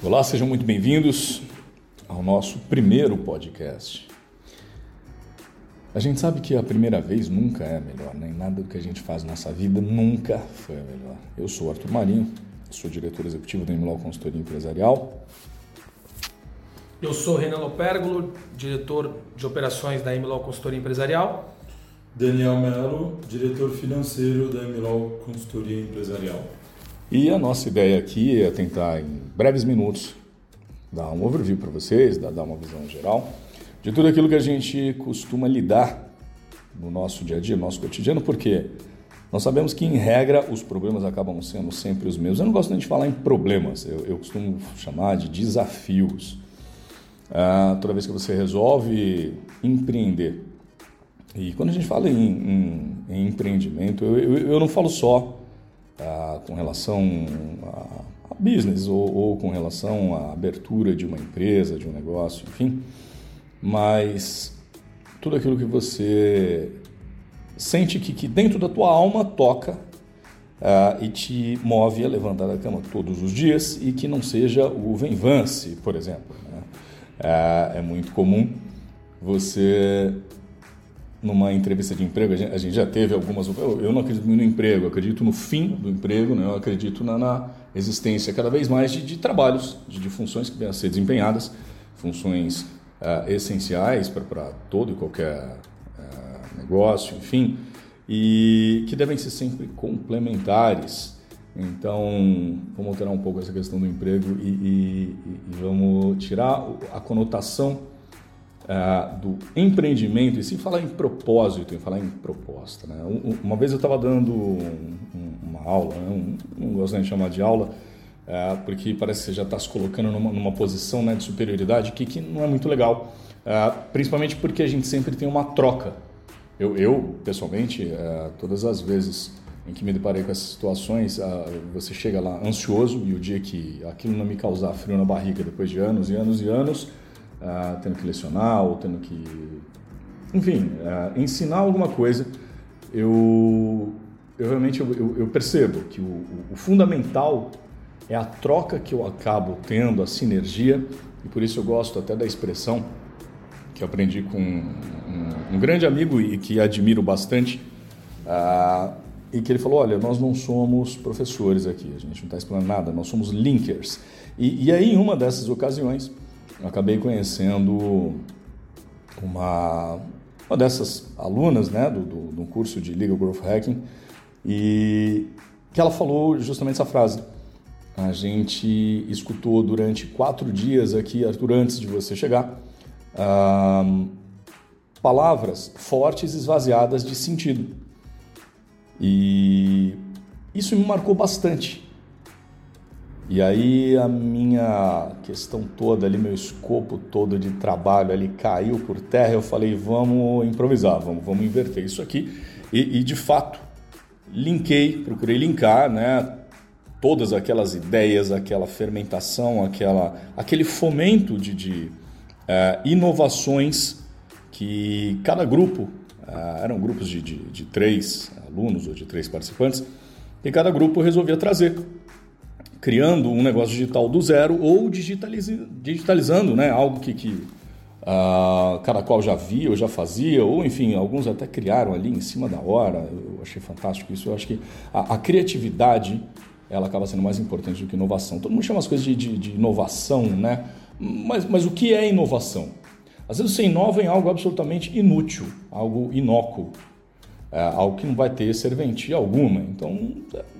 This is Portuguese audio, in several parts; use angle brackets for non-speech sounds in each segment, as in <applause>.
Olá, sejam muito bem-vindos ao nosso primeiro podcast. A gente sabe que a primeira vez nunca é a melhor, nem né? nada do que a gente faz na nossa vida nunca foi a melhor. Eu sou Arthur Marinho, sou diretor executivo da Emilau Consultoria Empresarial. Eu sou Renan Lopérgolo, diretor de operações da Emilau Consultoria Empresarial. Daniel Melo, diretor financeiro da Emilau Consultoria Empresarial. E a nossa ideia aqui é tentar, em breves minutos, dar um overview para vocês, dar uma visão geral de tudo aquilo que a gente costuma lidar no nosso dia a dia, no nosso cotidiano, porque nós sabemos que, em regra, os problemas acabam sendo sempre os mesmos. Eu não gosto nem de falar em problemas, eu, eu costumo chamar de desafios. Ah, toda vez que você resolve empreender, e quando a gente fala em, em, em empreendimento, eu, eu, eu não falo só ah, com relação a, a business ou, ou, com relação à abertura de uma empresa, de um negócio, enfim, mas tudo aquilo que você sente que, que dentro da tua alma toca ah, e te move a levantar da cama todos os dias e que não seja o vem-vance, por exemplo. Né? Ah, é muito comum você numa entrevista de emprego, a gente, a já teve algumas. Eu, eu, não acredito no emprego, eu acredito no fim do emprego, né? eu acredito na, na existência cada vez mais de, de trabalhos, de, de, funções que devem ser desempenhadas, funções uh, essenciais para todo e qualquer uh, negócio, enfim, e que devem ser sempre complementares. Então, vamos alterar um pouco essa questão do emprego e, e, e vamos tirar a conotação uh, do empreendimento, e sim falar em propósito, em falar em proposta. Né? Uma vez eu estava dando um, uma aula, né? um, não gosto nem de chamar de aula, uh, porque parece que você já está se colocando numa, numa posição né, de superioridade que, que não é muito legal, uh, principalmente porque a gente sempre tem uma troca. Eu, eu pessoalmente, todas as vezes em que me deparei com essas situações, você chega lá ansioso e o dia que aquilo não me causar frio na barriga depois de anos e anos e anos, uh, tendo que lecionar ou tendo que, enfim, uh, ensinar alguma coisa, eu, eu realmente eu, eu, percebo que o, o, fundamental é a troca que eu acabo tendo, a sinergia, e por isso eu gosto até da expressão que aprendi com um, um grande amigo e que admiro bastante, uh, e que ele falou: Olha, nós não somos professores aqui, a gente não está explicando nada, nós somos linkers. E, e aí, em uma dessas ocasiões, eu acabei conhecendo uma, uma dessas alunas né, do, do, do curso de Legal Growth Hacking e que ela falou justamente essa frase. A gente escutou durante quatro dias aqui, Arthur, antes de você chegar, palavras fortes esvaziadas de sentido. E isso me marcou bastante, e aí a minha questão toda ali, meu escopo todo de trabalho ali caiu por terra. Eu falei, vamos improvisar, vamos, vamos inverter isso aqui. E, e de fato, linkei, procurei linkar, né? Todas aquelas ideias, aquela fermentação, aquela, aquele fomento de, de é, inovações que cada grupo, é, eram grupos de, de, de três alunos ou de três participantes, e cada grupo resolvia trazer criando um negócio digital do zero ou digitalizando né, algo que, que uh, cada qual já via ou já fazia, ou enfim, alguns até criaram ali em cima da hora. Eu achei fantástico isso. Eu acho que a, a criatividade ela acaba sendo mais importante do que inovação. Todo mundo chama as coisas de, de, de inovação, né? Mas, mas o que é inovação? Às vezes você inova em algo absolutamente inútil, algo inócuo algo que não vai ter serventia alguma. Então,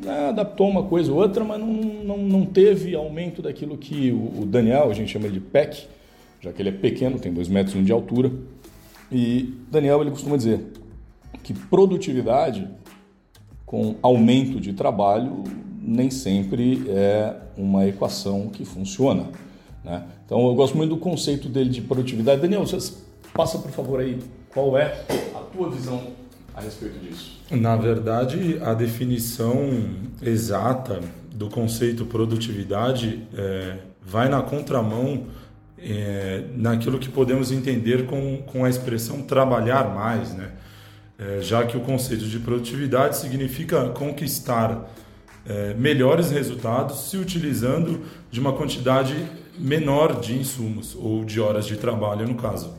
é, adaptou uma coisa ou outra, mas não, não, não teve aumento daquilo que o, Daniel, a gente chama de PEC, já que ele é pequeno, tem 2 metros de altura. E Daniel ele costuma dizer que produtividade com aumento de trabalho nem sempre é uma equação que funciona. Né? Então eu gosto muito do conceito dele de produtividade. Daniel, você passa por favor aí qual é a tua visão a respeito disso? Na verdade, a definição exata do conceito produtividade é, vai na contramão é, naquilo que podemos entender com, com a expressão trabalhar mais, né? É, já que o conceito de produtividade significa conquistar é, melhores resultados se utilizando de uma quantidade menor de insumos ou de horas de trabalho, no caso.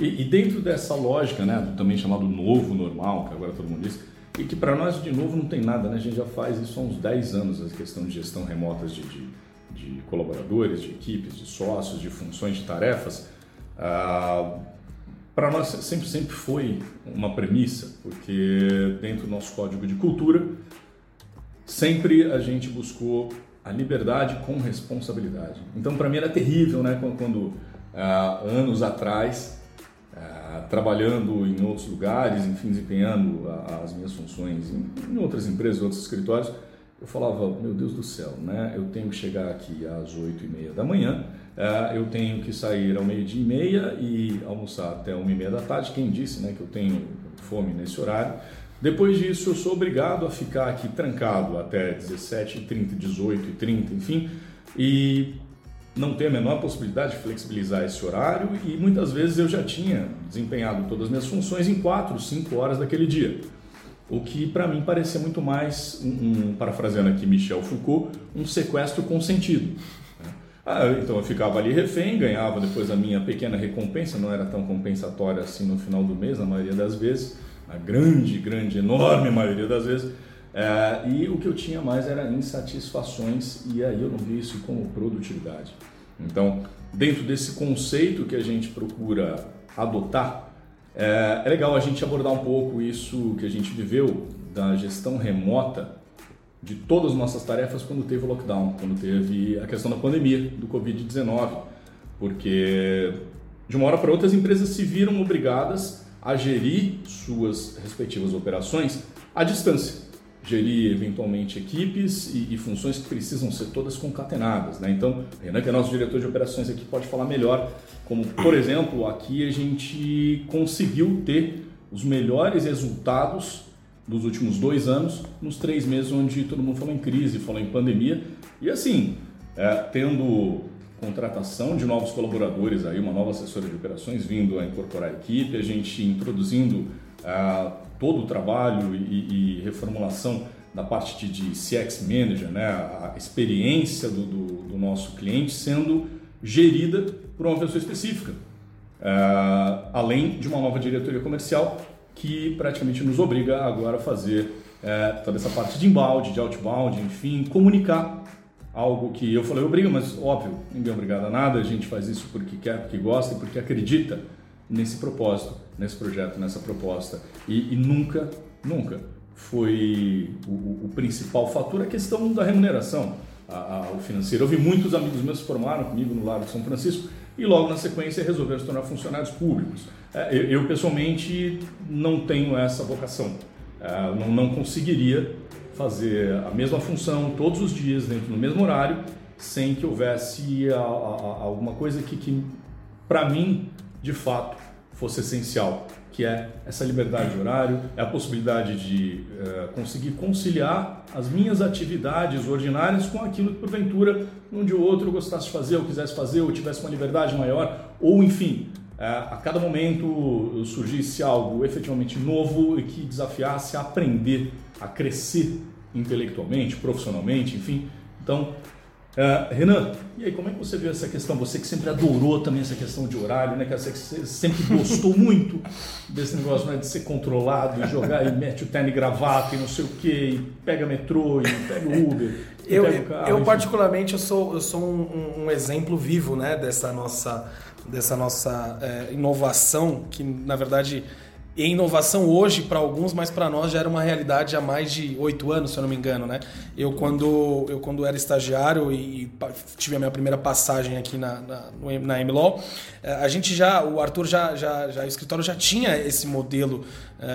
E, e dentro dessa lógica, né, também chamado novo normal, que agora todo mundo diz, e que para nós de novo não tem nada, né? a gente já faz isso há uns 10 anos, a questão de gestão remota de, de, de colaboradores, de equipes, de sócios, de funções, de tarefas. Ah, para nós sempre, sempre foi uma premissa, porque dentro do nosso código de cultura, sempre a gente buscou a liberdade com responsabilidade. Então, para mim era terrível, né? Quando, quando ah, anos atrás, trabalhando em outros lugares, enfim, desempenhando as minhas funções em, em outras empresas, outros escritórios, eu falava, meu Deus do céu, né? Eu tenho que chegar aqui às oito e meia da manhã, ah, eu tenho que sair ao meio-dia e meia e almoçar até uma e meia da tarde. Quem disse, né, que eu tenho fome nesse horário? Depois disso, eu sou obrigado a ficar aqui trancado até 17h30, 18h30, enfim, e não tenho a menor possibilidade de flexibilizar esse horário e muitas vezes eu já tinha desempenhado todas as minhas funções em 4, 5 horas daquele dia. O que para mim parecia muito mais, um, um, parafraseando aqui Michel Foucault, um sequestro consentido. Né? Ah, então eu ficava ali refém, ganhava depois a minha pequena recompensa, não era tão compensatória assim no final do mês, na maioria das vezes, a grande, grande, enorme maioria das vezes. É, e o que eu tinha mais era insatisfações, e aí eu não vi isso como produtividade. Então, dentro desse conceito que a gente procura adotar, é, é legal a gente abordar um pouco isso que a gente viveu da gestão remota de todas as nossas tarefas quando teve o lockdown, quando teve a questão da pandemia, do Covid-19, porque de uma hora para outra as empresas se viram obrigadas a gerir suas respectivas operações à distância, gerir eventualmente equipes e, e funções que precisam ser todas concatenadas. Né? Então, Renan, que é nosso diretor de operações aqui, pode falar melhor, como por exemplo, aqui a gente conseguiu ter os melhores resultados dos últimos dois anos, nos três meses onde todo mundo falou em crise, falou em pandemia, e assim, é, tendo contratação de novos colaboradores, aí uma nova assessora de operações vindo a incorporar a equipe, a gente introduzindo ah, todo o trabalho e, e, reformulação da parte de, de CX Manager, né, a experiência do, do, do, nosso cliente sendo gerida por uma pessoa específica, ah, além de uma nova diretoria comercial que praticamente nos obriga agora a fazer eh, toda essa parte de inbound, de outbound, enfim, comunicar algo que eu falei, obriga, mas óbvio, ninguém é obrigado a nada, a gente faz isso porque quer, porque gosta e porque acredita nesse propósito, nesse projeto, nessa proposta. E, e nunca, nunca foi o, o, principal fator a questão da remuneração, a, a, o financeiro. Eu vi muitos amigos meus se formaram comigo no Largo de São Francisco e logo na sequência resolveram se tornar funcionários públicos. É, eu, eu, pessoalmente não tenho essa vocação, é, não, não conseguiria fazer a mesma função todos os dias, dentro do mesmo horário, sem que houvesse a, a alguma coisa que, que para mim, de fato, fosse essencial, que é essa liberdade de horário, é a possibilidade de uh, conseguir conciliar as minhas atividades ordinárias com aquilo que porventura um de outro eu gostasse de fazer, ou quisesse fazer, ou tivesse uma liberdade maior, ou enfim, uh, a cada momento surgisse algo efetivamente novo e que desafiasse a aprender a crescer intelectualmente, profissionalmente, enfim. Então, uh, Renan, e aí como é que você viu essa questão? Você que sempre adorou também essa questão de horário, né? Que você sempre gostou <laughs> muito desse negócio né? de ser controlado e jogar e mete o terno e gravata e não sei o que, e pega metrô e pega Uber. eu, pega carro, eu particularmente eu sou, eu sou um, um, exemplo vivo né, dessa nossa, dessa nossa é, inovação que na verdade e inovação hoje para alguns, mas para nós já era uma realidade há mais de oito anos, se eu não me engano, né? Eu quando eu quando era estagiário e tive a minha primeira passagem aqui na na, na eh, a gente já o Arthur já já, já o escritório já tinha esse modelo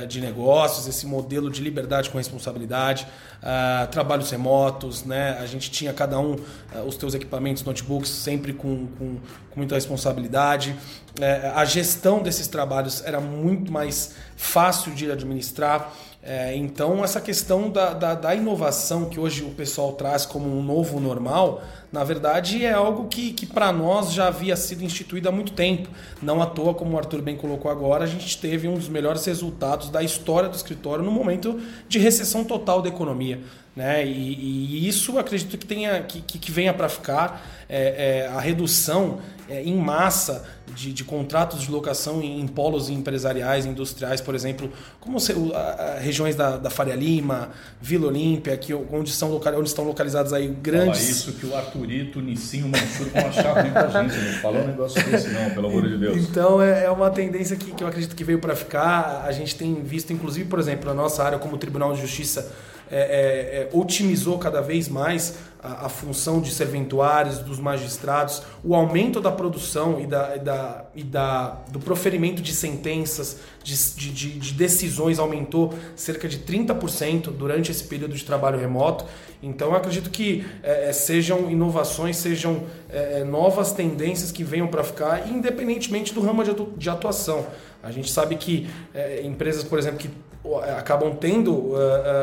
de negócios, esse modelo de liberdade com responsabilidade, uh, trabalhos remotos, né? A gente tinha cada um uh, os teus equipamentos, notebooks sempre com, com, com muita responsabilidade. Uh, a gestão desses trabalhos era muito mais fácil de administrar. É, então, essa questão da, da, da, inovação que hoje o pessoal traz como um novo normal, na verdade é algo que, que para nós já havia sido instituído há muito tempo. Não à toa, como o Arthur bem colocou agora, a gente teve um dos melhores resultados da história do escritório no momento de recessão total da economia. Né? E, e isso acredito que, tenha, que, que venha para ficar. É, é, a redução é, em massa de, de, contratos de locação em, em, polos empresariais, industriais, por exemplo, como se, a, a, regiões da, da Faria Lima, Vila Olímpia, que, onde, são local, onde estão localizados aí grandes. Fala isso que o Arthurito, o Nicinho, o Mansur vão achar ruim pra gente. Não fala um negócio desse, não, pelo amor de Deus. Então é, é uma tendência que, que eu acredito que veio para ficar. A gente tem visto, inclusive, por exemplo, na nossa área como Tribunal de Justiça é, é, é, otimizou cada vez mais a, a, função de serventuários, dos magistrados, o aumento da produção e, da, e, da, e da, do proferimento de sentenças, de, de, de decisões aumentou cerca de 30% durante esse período de trabalho remoto. Então, eu acredito que é, é sejam inovações, sejam é, novas tendências que venham para ficar, independentemente do ramo de atuação. A gente sabe que é, empresas, por exemplo, que é, acabam tendo uh,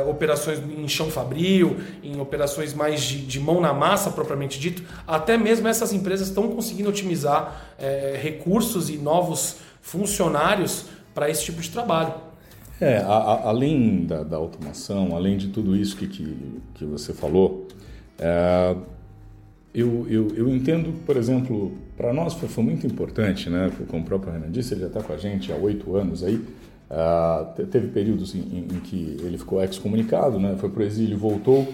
uh, operações em chão fabril, em operações mais de, de, mão na massa propriamente dito, até mesmo essas empresas estão conseguindo otimizar uh, recursos e novos funcionários para esse tipo de trabalho. É, a, a, além da, da, automação, além de tudo isso que, que, que você falou, é, eu, eu, eu entendo, por exemplo, para nós foi muito importante, né? Como o próprio Renan disse, ele já está com a gente há oito anos aí, Uh, teve períodos em, em, em, que ele ficou excomunicado, né? foi para o exílio, voltou,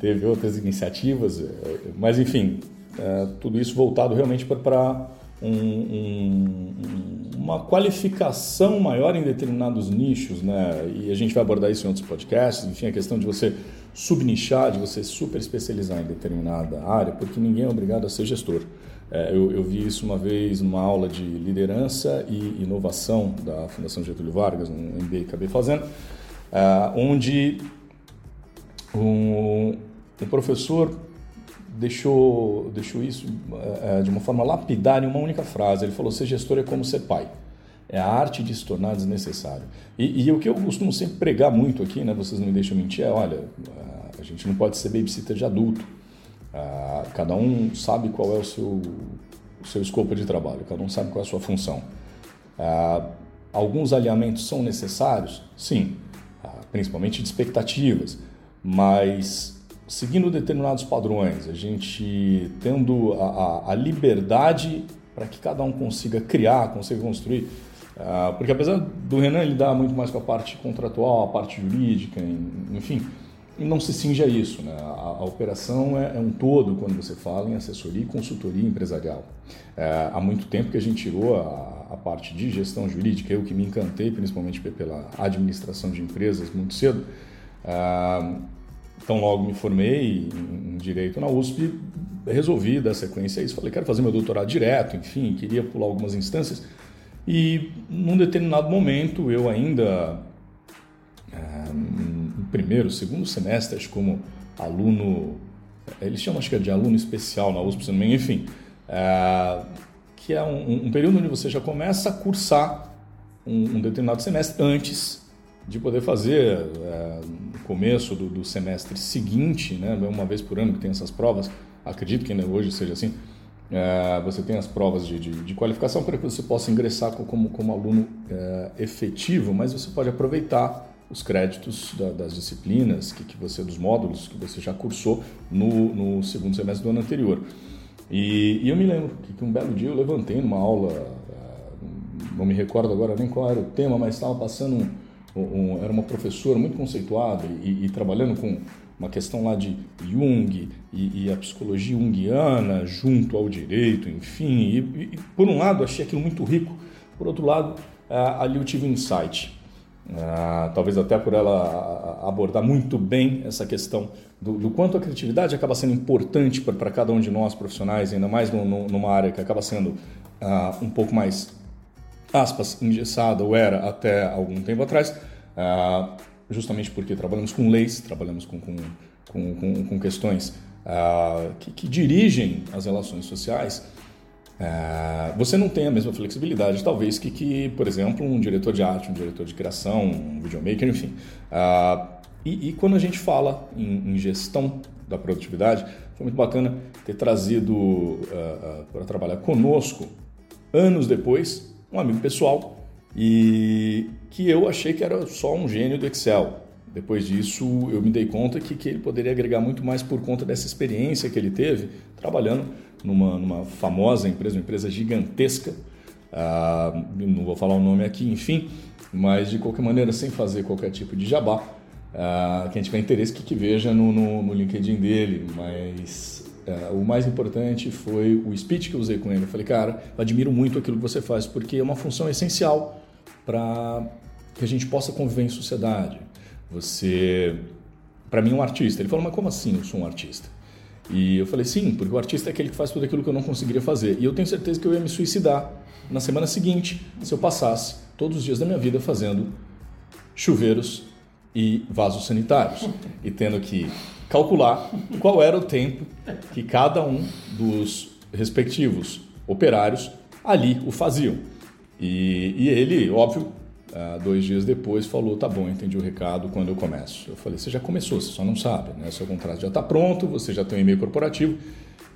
teve outras iniciativas, eh, mas enfim, uh, tudo isso voltado realmente para um, um, uma qualificação maior em determinados nichos, né? e a gente vai abordar isso em outros podcasts, enfim, a questão de você subnichar, de você super especializar em determinada área, porque ninguém é obrigado a ser gestor. É, eu, eu, vi isso uma vez numa aula de liderança e inovação da Fundação Getúlio Vargas, um MBA que acabei fazendo, é, onde um, um, professor deixou, deixou isso é, de uma forma lapidar em uma única frase. Ele falou: ser gestor é como ser pai. É a arte de se tornar desnecessário. E, e o que eu costumo sempre pregar muito aqui, né, vocês não me deixam mentir, é: olha, a gente não pode ser babysitter de adulto. Ah, cada um sabe qual é o seu, o seu escopo de trabalho, cada um sabe qual é a sua função. Ah, alguns alinhamentos são necessários? Sim, ah, principalmente de expectativas, mas seguindo determinados padrões, a gente tendo a, a, a liberdade para que cada um consiga criar, consiga construir. porque apesar do Renan lidar muito mais com a parte contratual, a parte jurídica, enfim, e não se cinge a isso. Né? A, a operação é, é, um todo quando você fala em assessoria e consultoria empresarial. É, há muito tempo que a gente tirou a, a, parte de gestão jurídica, eu que me encantei principalmente pela administração de empresas muito cedo. É, então, logo me formei em, em Direito na USP, resolvi dar sequência a isso. Falei, quero fazer meu doutorado direto, enfim, queria pular algumas instâncias. E num determinado momento, eu ainda é, primeiro, segundo semestre, como aluno, eles chamam acho que é de aluno especial na USP, enfim, é, que é um, um, período onde você já começa a cursar um, um determinado semestre antes de poder fazer é, no começo do, do, semestre seguinte, né, uma vez por ano que tem essas provas, acredito que ainda hoje seja assim, é, você tem as provas de, de, de, qualificação para que você possa ingressar como, como aluno é, efetivo, mas você pode aproveitar os créditos da, das disciplinas, que, que você dos módulos que você já cursou no, no segundo semestre do ano anterior. E, e eu me lembro que, que, um belo dia eu levantei numa aula, eh, não me recordo agora nem qual era o tema, mas estava passando um, um, era uma professora muito conceituada e, e, trabalhando com uma questão lá de Jung e, e, a psicologia junguiana junto ao direito, enfim. E, e, por um lado achei aquilo muito rico, por outro lado uh, ali eu tive um insight. Ah, talvez até por ela abordar muito bem essa questão do, do quanto a criatividade acaba sendo importante para cada um de nós profissionais, ainda mais no, no, numa área que acaba sendo ah, um pouco mais, aspas, engessada, ou era até algum tempo atrás, ah, justamente porque trabalhamos com leis, trabalhamos com, com, com, com questões que, que dirigem as relações sociais é, você não tem a mesma flexibilidade, talvez, que, que, por exemplo, um diretor de arte, um diretor de criação, um videomaker, enfim. Uh, e, e, quando a gente fala em, em, gestão da produtividade, foi muito bacana ter trazido uh, uh, para trabalhar conosco, anos depois, um amigo pessoal, e que eu achei que era só um gênio do Excel. Depois disso, eu me dei conta que, que ele poderia agregar muito mais por conta dessa experiência que ele teve trabalhando numa, numa famosa empresa, uma empresa gigantesca. Uh, não vou falar o nome aqui, enfim, mas de qualquer maneira, sem fazer qualquer tipo de jabá. Uh, quem tiver interesse, que, que veja no, no, no LinkedIn dele. Mas uh, o mais importante foi o speech que eu usei com ele. Eu falei, cara, eu admiro muito aquilo que você faz, porque é uma função essencial para que a gente possa conviver em sociedade. Você, para mim, é um artista. Ele falou, mas como assim eu sou um artista? E eu falei, sim, porque o artista é aquele que faz tudo aquilo que eu não conseguiria fazer. E eu tenho certeza que eu ia me suicidar na semana seguinte se eu passasse todos os dias da minha vida fazendo chuveiros e vasos sanitários e tendo que calcular qual era o tempo que cada um dos respectivos operários ali o faziam. E, e ele, óbvio, Uh, dois dias depois falou, tá bom, entendi o recado, quando eu começo? Eu falei, você já começou, você só não sabe, né? Seu contrato já está pronto, você já tem um e-mail corporativo.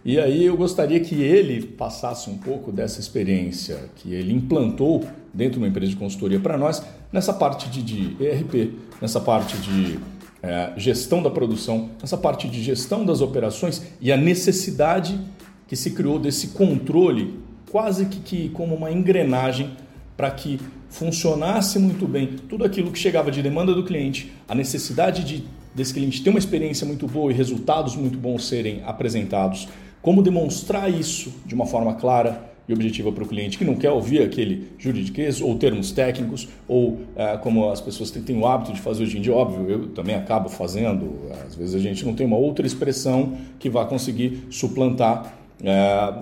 E aí eu gostaria que ele passasse um pouco dessa experiência que ele implantou dentro de uma empresa de consultoria para nós, nessa parte de, de ERP, nessa parte de é, gestão da produção, nessa parte de gestão das operações e a necessidade que se criou desse controle, quase que, que como uma engrenagem para que funcionasse muito bem tudo aquilo que chegava de demanda do cliente, a necessidade de, desse cliente ter uma experiência muito boa e resultados muito bons serem apresentados, como demonstrar isso de uma forma clara e objetiva para o cliente que não quer ouvir aquele juridiquês ou termos técnicos ou é, como as pessoas têm, têm, o hábito de fazer hoje em dia, óbvio, eu também acabo fazendo, às vezes a gente não tem uma outra expressão que vá conseguir suplantar é,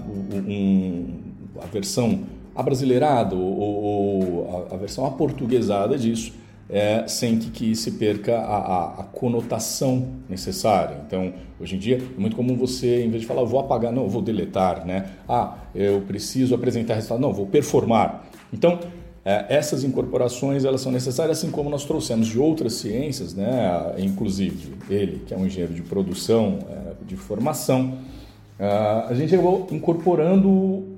um, a versão abrasileirado ou, ou a, a, versão aportuguesada disso, é, sem que, que se perca a, a, a, conotação necessária. Então, hoje em dia, é muito comum você, em vez de falar, vou apagar, não, vou deletar, né? Ah, eu preciso apresentar resultado, não, vou performar. Então, é, essas incorporações elas são necessárias, assim como nós trouxemos de outras ciências, né? inclusive ele, que é um engenheiro de produção, é, de formação, a gente acabou incorporando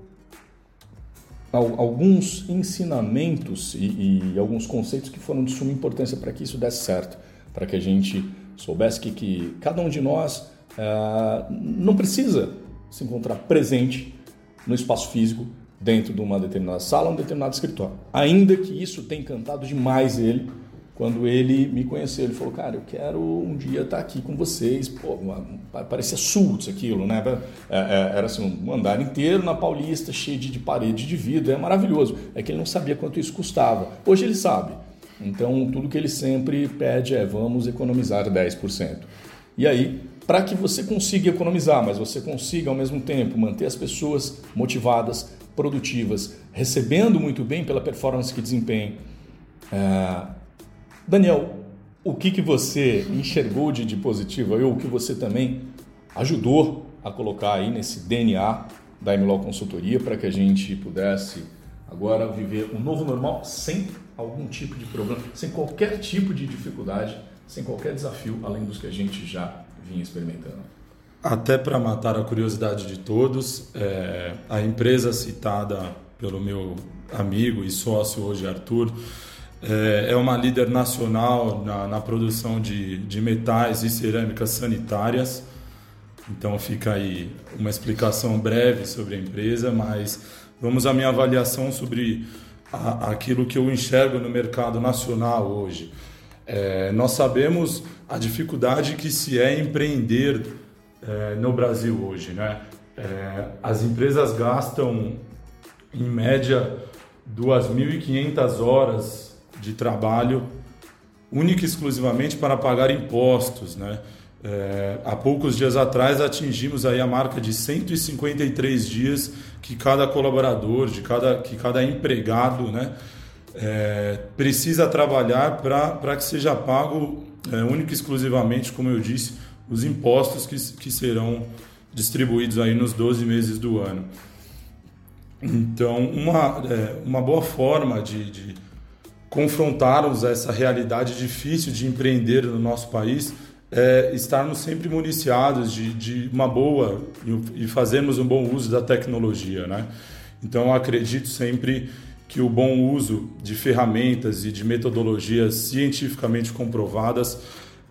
alguns ensinamentos e, e, alguns conceitos que foram de suma importância para que isso desse certo, para que a gente soubesse que, que cada um de nós uh, não precisa se encontrar presente no espaço físico dentro de uma determinada sala, um determinado escritório, ainda que isso tenha encantado demais ele quando ele me conheceu, ele falou, cara, eu quero um dia estar aqui com vocês. Pô, parecia Sultz aquilo, né? É, é, era assim, um andar inteiro na Paulista, cheio de, de parede de vidro, é maravilhoso. É que ele não sabia quanto isso custava. Hoje ele sabe. Então, tudo que ele sempre pede é, vamos economizar 10%. E aí, para que você consiga economizar, mas você consiga ao mesmo tempo manter as pessoas motivadas, produtivas, recebendo muito bem pela performance que desempenham, é, Daniel, o que, que você enxergou de, de positivo ou o que você também ajudou a colocar aí nesse DNA da MLO Consultoria para que a gente pudesse agora viver um novo normal sem algum tipo de problema, sem qualquer tipo de dificuldade, sem qualquer desafio além dos que a gente já vinha experimentando. Até para matar a curiosidade de todos, é, a empresa citada pelo meu amigo e sócio hoje, Arthur, é, é uma líder nacional na, na produção de, de metais e cerâmicas sanitárias. Então fica aí uma explicação breve sobre a empresa, mas vamos à minha avaliação sobre a, aquilo que eu enxergo no mercado nacional hoje. É, nós sabemos a dificuldade que se é empreender é, no Brasil hoje, né? É, as empresas gastam em média 2.500 horas de trabalho única e exclusivamente para pagar impostos, né? É, há poucos dias atrás atingimos aí a marca de 153 dias que cada colaborador, de cada, que cada empregado né, é, precisa trabalhar para que seja pago é, única e exclusivamente, como eu disse, os impostos que, que serão distribuídos aí nos 12 meses do ano. Então, uma, é, uma boa forma de, de confrontarmos essa realidade difícil de empreender no nosso país é estarmos sempre municiados de, de uma boa e fazermos um bom uso da tecnologia, né? Então, acredito sempre que o bom uso de ferramentas e de metodologias cientificamente comprovadas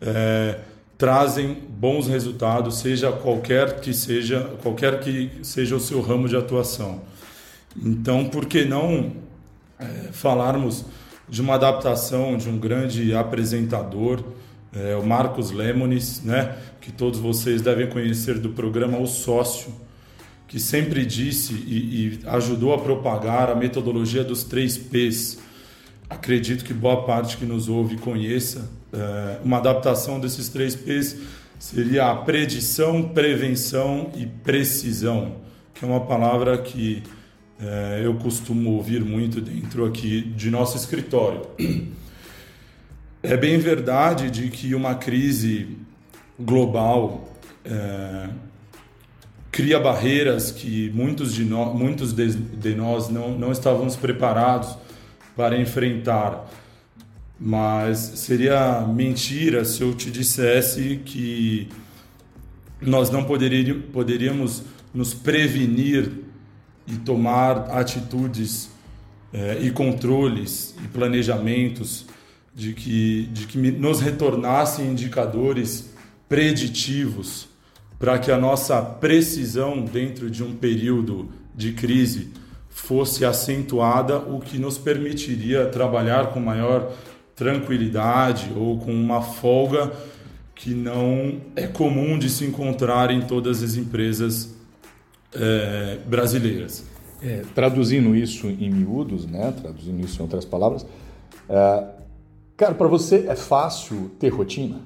é, trazem bons resultados, seja qualquer que seja qualquer que seja o seu ramo de atuação. Então, por que não é, falarmos de uma adaptação de um grande apresentador, é, o Marcos Lemonis, né, que todos vocês devem conhecer do programa O Sócio, que sempre disse e, e ajudou a propagar a metodologia dos três P's. Acredito que boa parte que nos ouve conheça. É, uma adaptação desses três P's seria a predição, prevenção e precisão, que é uma palavra que é, eu costumo ouvir muito dentro aqui de nosso escritório. É bem verdade de que uma crise global é, cria barreiras que muitos de, no, muitos de, de nós não, não estávamos preparados para enfrentar. Mas seria mentira se eu te dissesse que nós não poderíamos, nos prevenir e tomar atitudes é, e controles e planejamentos de que, de que nos retornassem indicadores preditivos para que a nossa precisão dentro de um período de crise fosse acentuada, o que nos permitiria trabalhar com maior tranquilidade ou com uma folga que não é comum de se encontrar em todas as empresas é, brasileiras. É, traduzindo isso em miúdos, né? traduzindo isso em outras palavras, é, cara, para você é fácil ter rotina?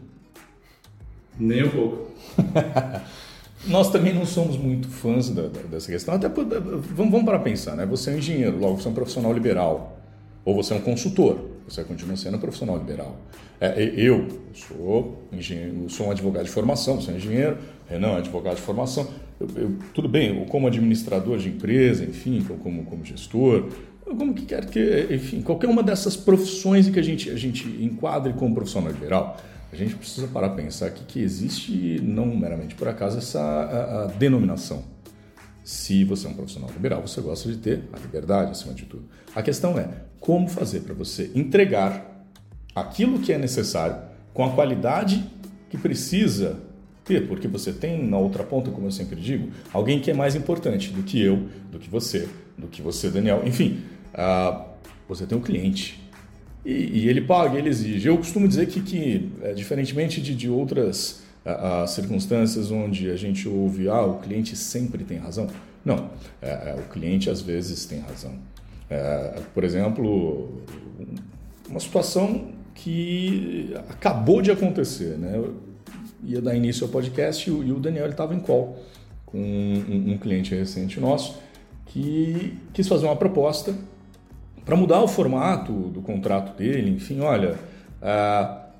Nem um pouco. <laughs> Nós também não somos muito fãs da, da, dessa questão. Até vamos, vamos para pensar, né? Você é um engenheiro, logo você é um profissional liberal. Ou você é um consultor, você continua sendo um profissional liberal. É, eu sou engenheiro, sou um advogado de formação, sou engenheiro, Renan é advogado de formação. Eu, eu, tudo bem, eu, como administrador de empresa, enfim, como, como gestor, como que quer que, enfim, qualquer uma dessas profissões que a gente, a gente enquadre como profissional liberal, a gente precisa parar a pensar que, que existe, não meramente por acaso, essa a, a denominação. Se você é um profissional liberal, você gosta de ter a liberdade acima de tudo. A questão é como fazer para você entregar aquilo que é necessário com a qualidade que precisa ter, porque você tem na outra ponta, como eu sempre digo, alguém que é mais importante do que eu, do que você, do que você, Daniel. Enfim, uh, você tem um cliente e, e, ele paga, ele exige. Eu costumo dizer que, que é, diferentemente de, de outras uh, uh, circunstâncias onde a gente ouve, ah, o cliente sempre tem razão. Não, é, é, o cliente às vezes tem razão. É, por exemplo, uma situação que acabou de acontecer, né? Ia dar início ao podcast e o Daniel estava em call com um, um, cliente recente nosso que quis fazer uma proposta para mudar o formato do contrato dele. Enfim, olha,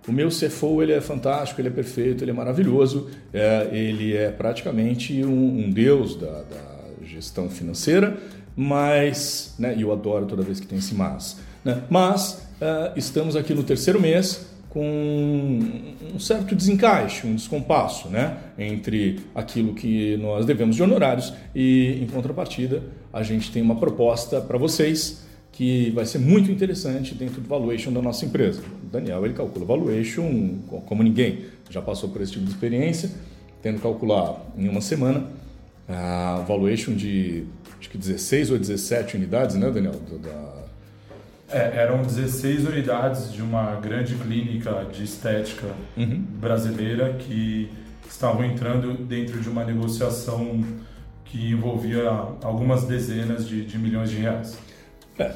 o meu CFO ele é fantástico, ele é perfeito, ele é maravilhoso, uh, ele é praticamente um, um deus da, da, gestão financeira, mas, né, e eu adoro toda vez que tem esse mas, né, mas uh, estamos aqui no terceiro mês com um certo desencaixe, um descompasso né, entre aquilo que nós devemos de honorários e, em contrapartida, a gente tem uma proposta para vocês que vai ser muito interessante dentro do valuation da nossa empresa. O Daniel ele calcula valuation como ninguém, já passou por esse tipo de experiência, tendo calcular em uma semana a valuation de acho que 16 ou 17 unidades, né, Daniel? Da, é, eram 16 unidades de uma grande clínica de estética uhum. brasileira que estavam entrando dentro de uma negociação que envolvia algumas dezenas de, de milhões de reais. É,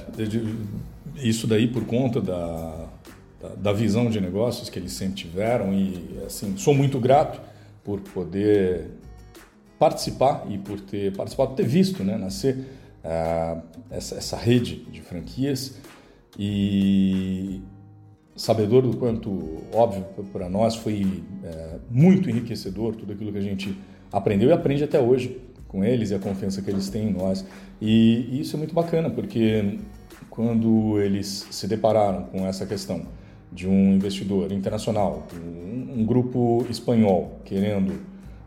isso daí por conta da, da, da, visão de negócios que eles sempre tiveram e assim sou muito grato por poder participar e por ter participado, ter visto né, nascer uh, essa, essa rede de franquias e sabedor do quanto, óbvio, para nós foi é, muito enriquecedor tudo aquilo que a gente aprendeu e aprende até hoje com eles e a confiança que eles têm em nós. E, e isso é muito bacana, porque quando eles se depararam com essa questão de um investidor internacional, um, um grupo espanhol querendo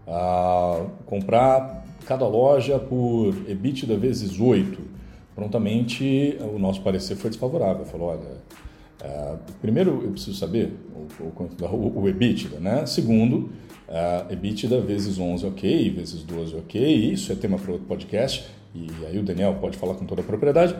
uh, comprar cada loja por EBITDA vezes 8, prontamente o nosso parecer foi desfavorável. Falou, olha, uh, primeiro eu preciso saber o, o, o EBITDA, né? Segundo, uh, EBITDA vezes 11 ok, vezes 12 ok, isso é tema para outro podcast, e aí o Daniel pode falar com toda a propriedade,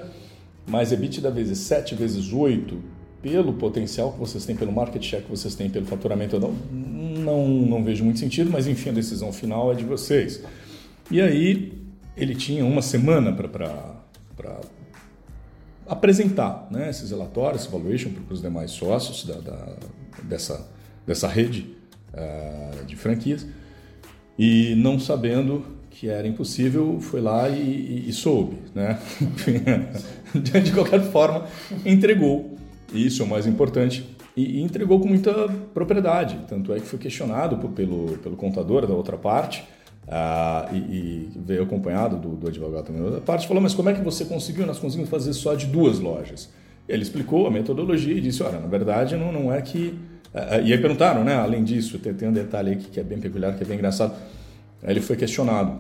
mas EBITDA vezes 7 vezes 8 pelo potencial que vocês têm, pelo market share que vocês têm, pelo faturamento, não, não, não vejo muito sentido, mas enfim, a decisão final é de vocês. E aí ele tinha uma semana para apresentar né, esses relatórios, esse valuation para os demais sócios da, da, dessa, dessa rede uh, de franquias, e não sabendo que era impossível, foi lá e, e, e soube. Né? <laughs> de qualquer forma, entregou isso é o mais importante. E, e entregou com muita propriedade. Tanto é que foi questionado pelo, pelo contador da outra parte. Uh, e, e, veio acompanhado do, do, advogado também da parte, falou, mas como é que você conseguiu? Nós conseguimos fazer só de duas lojas. Ele explicou a metodologia e disse, olha, na verdade não, não é que... Uh, e aí perguntaram, né, além disso, tem, tem um detalhe aí que, que é bem peculiar, que é bem engraçado. Aí ele foi questionado,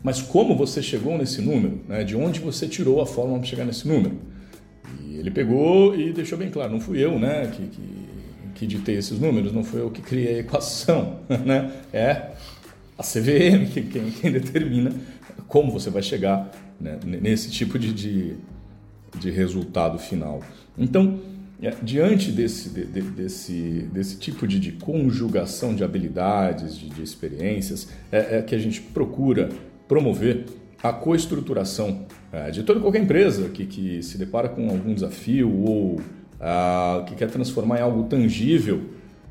mas como você chegou nesse número? Né? De onde você tirou a forma para chegar nesse número? ele pegou e deixou bem claro, não fui eu né, que, que, que ditei esses números, não fui eu que criei a equação, <laughs> né? é a CVM que, quem, quem <laughs> determina como você vai chegar né, nesse tipo de, de, de, resultado final. Então, é, diante desse, de, desse, desse tipo de, de, conjugação de habilidades, de, de experiências, é, é que a gente procura promover a coestruturação é, de toda qualquer empresa que, que se depara com algum desafio ou ah, que quer transformar em algo tangível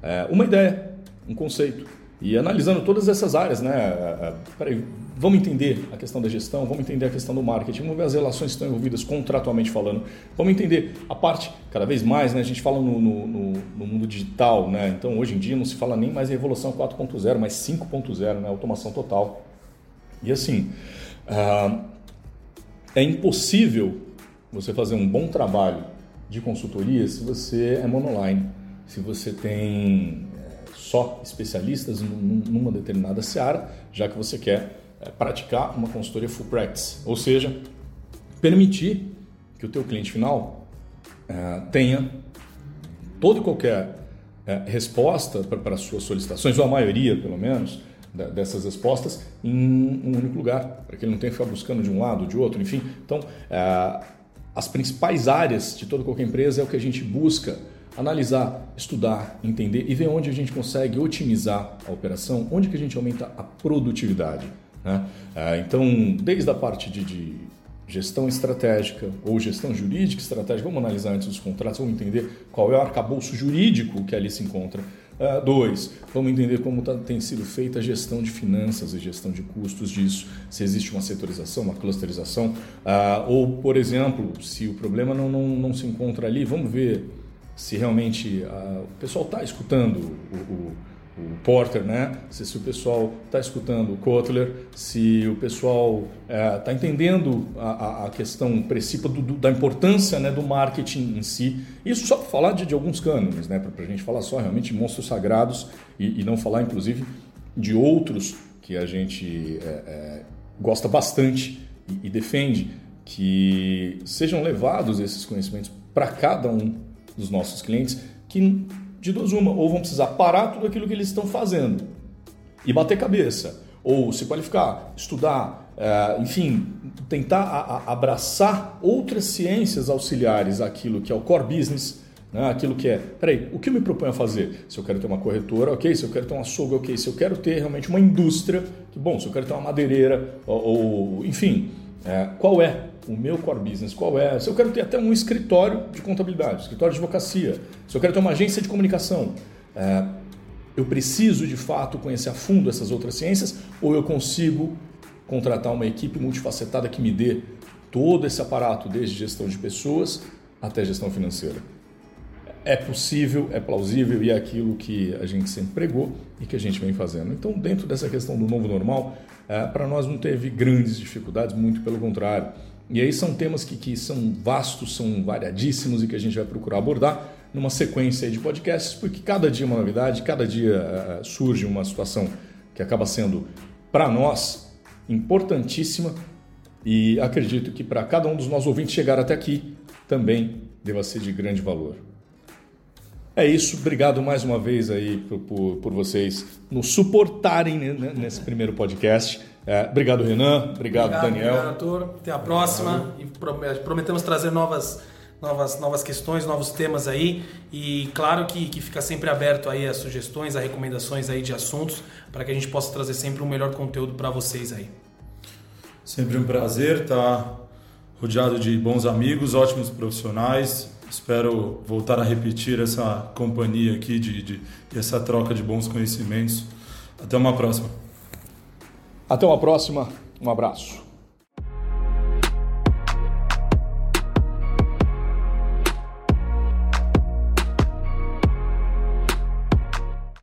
é, uma ideia, um conceito. E analisando todas essas áreas, né? É, é, peraí, vamos entender a questão da gestão, vamos entender a questão do marketing, vamos ver as relações que estão envolvidas contratualmente falando, vamos entender a parte, cada vez mais, né? A gente fala no, no, no, no mundo digital, né? Então hoje em dia não se fala nem mais em revolução 4.0, mas 5.0, né? Automação total. E assim, ah, é impossível você fazer um bom trabalho de consultoria se você é monoline, se você tem só especialistas numa determinada seara, já que você quer é, praticar uma consultoria full practice, ou seja, permitir que o teu cliente final é, tenha toda e qualquer resposta para as suas solicitações, ou a maioria pelo menos, dessas respostas em um único lugar, para que ele não tenha que ficar buscando de um lado, de outro, enfim. Então, é, as principais áreas de toda qualquer empresa é o que a gente busca analisar, estudar, entender e ver onde a gente consegue otimizar a operação, onde que a gente aumenta a produtividade. Né? É, então, desde a parte de, de gestão estratégica ou gestão jurídica estratégica, vamos analisar antes os contratos, vamos entender qual é o arcabouço jurídico que ali se encontra Uh, dois, vamos entender como tá, tem sido feita a gestão de finanças e gestão de custos disso, se existe uma setorização, uma clusterização, uh, ou, por exemplo, se o problema não, não, não se encontra ali, vamos ver se realmente uh, o pessoal está escutando o, o o Porter, né? Se, se o pessoal está escutando o Kotler, se o pessoal está é, entendendo a, a, questão principal do, do, da importância né, do marketing em si. Isso só para falar de, de, alguns cânones, né? Para a gente falar só realmente monstros sagrados e, e, não falar, inclusive, de outros que a gente é, é, gosta bastante e, e defende que sejam levados esses conhecimentos para cada um dos nossos clientes que de duas uma, ou vão precisar parar tudo aquilo que eles estão fazendo e bater cabeça, ou se qualificar, estudar, é, enfim, tentar abraçar outras ciências auxiliares àquilo que é o core business, né? aquilo que é, peraí, o que eu me proponho a fazer? Se eu quero ter uma corretora, ok, se eu quero ter um açougue, ok, se eu quero ter realmente uma indústria, que bom, se eu quero ter uma madeireira, ou, ou enfim, é, qual é o meu core business, qual é? Se eu quero ter até um escritório de contabilidade, escritório de advocacia, se eu quero ter uma agência de comunicação, é, eu preciso de fato conhecer a fundo essas outras ciências ou eu consigo contratar uma equipe multifacetada que me dê todo esse aparato, desde gestão de pessoas até gestão financeira? é possível, é plausível e é aquilo que a gente sempre pregou e que a gente vem fazendo. Então, dentro dessa questão do novo normal, é, para nós não teve grandes dificuldades, muito pelo contrário. E aí são temas que, que são vastos, são variadíssimos e que a gente vai procurar abordar numa sequência de podcasts, porque cada dia é uma novidade, cada dia uh, surge uma situação que acaba sendo, para nós, importantíssima e acredito que para cada um dos nossos ouvintes chegar até aqui também deva ser de grande valor. É isso, obrigado mais uma vez aí por, por, por vocês nos suportarem nesse primeiro podcast. É, obrigado, Renan. Obrigado, obrigado Daniel. Obrigado, Arthur. Até a próxima. E prometemos trazer novas, novas, novas questões, novos temas aí. E claro que, que fica sempre aberto aí a sugestões, a recomendações aí de assuntos, para que a gente possa trazer sempre um melhor conteúdo para vocês aí. Sempre um prazer estar rodeado de bons amigos, ótimos profissionais. Espero voltar a repetir essa companhia aqui de, de, de essa troca de bons conhecimentos. Até uma próxima. Até uma próxima. Um abraço.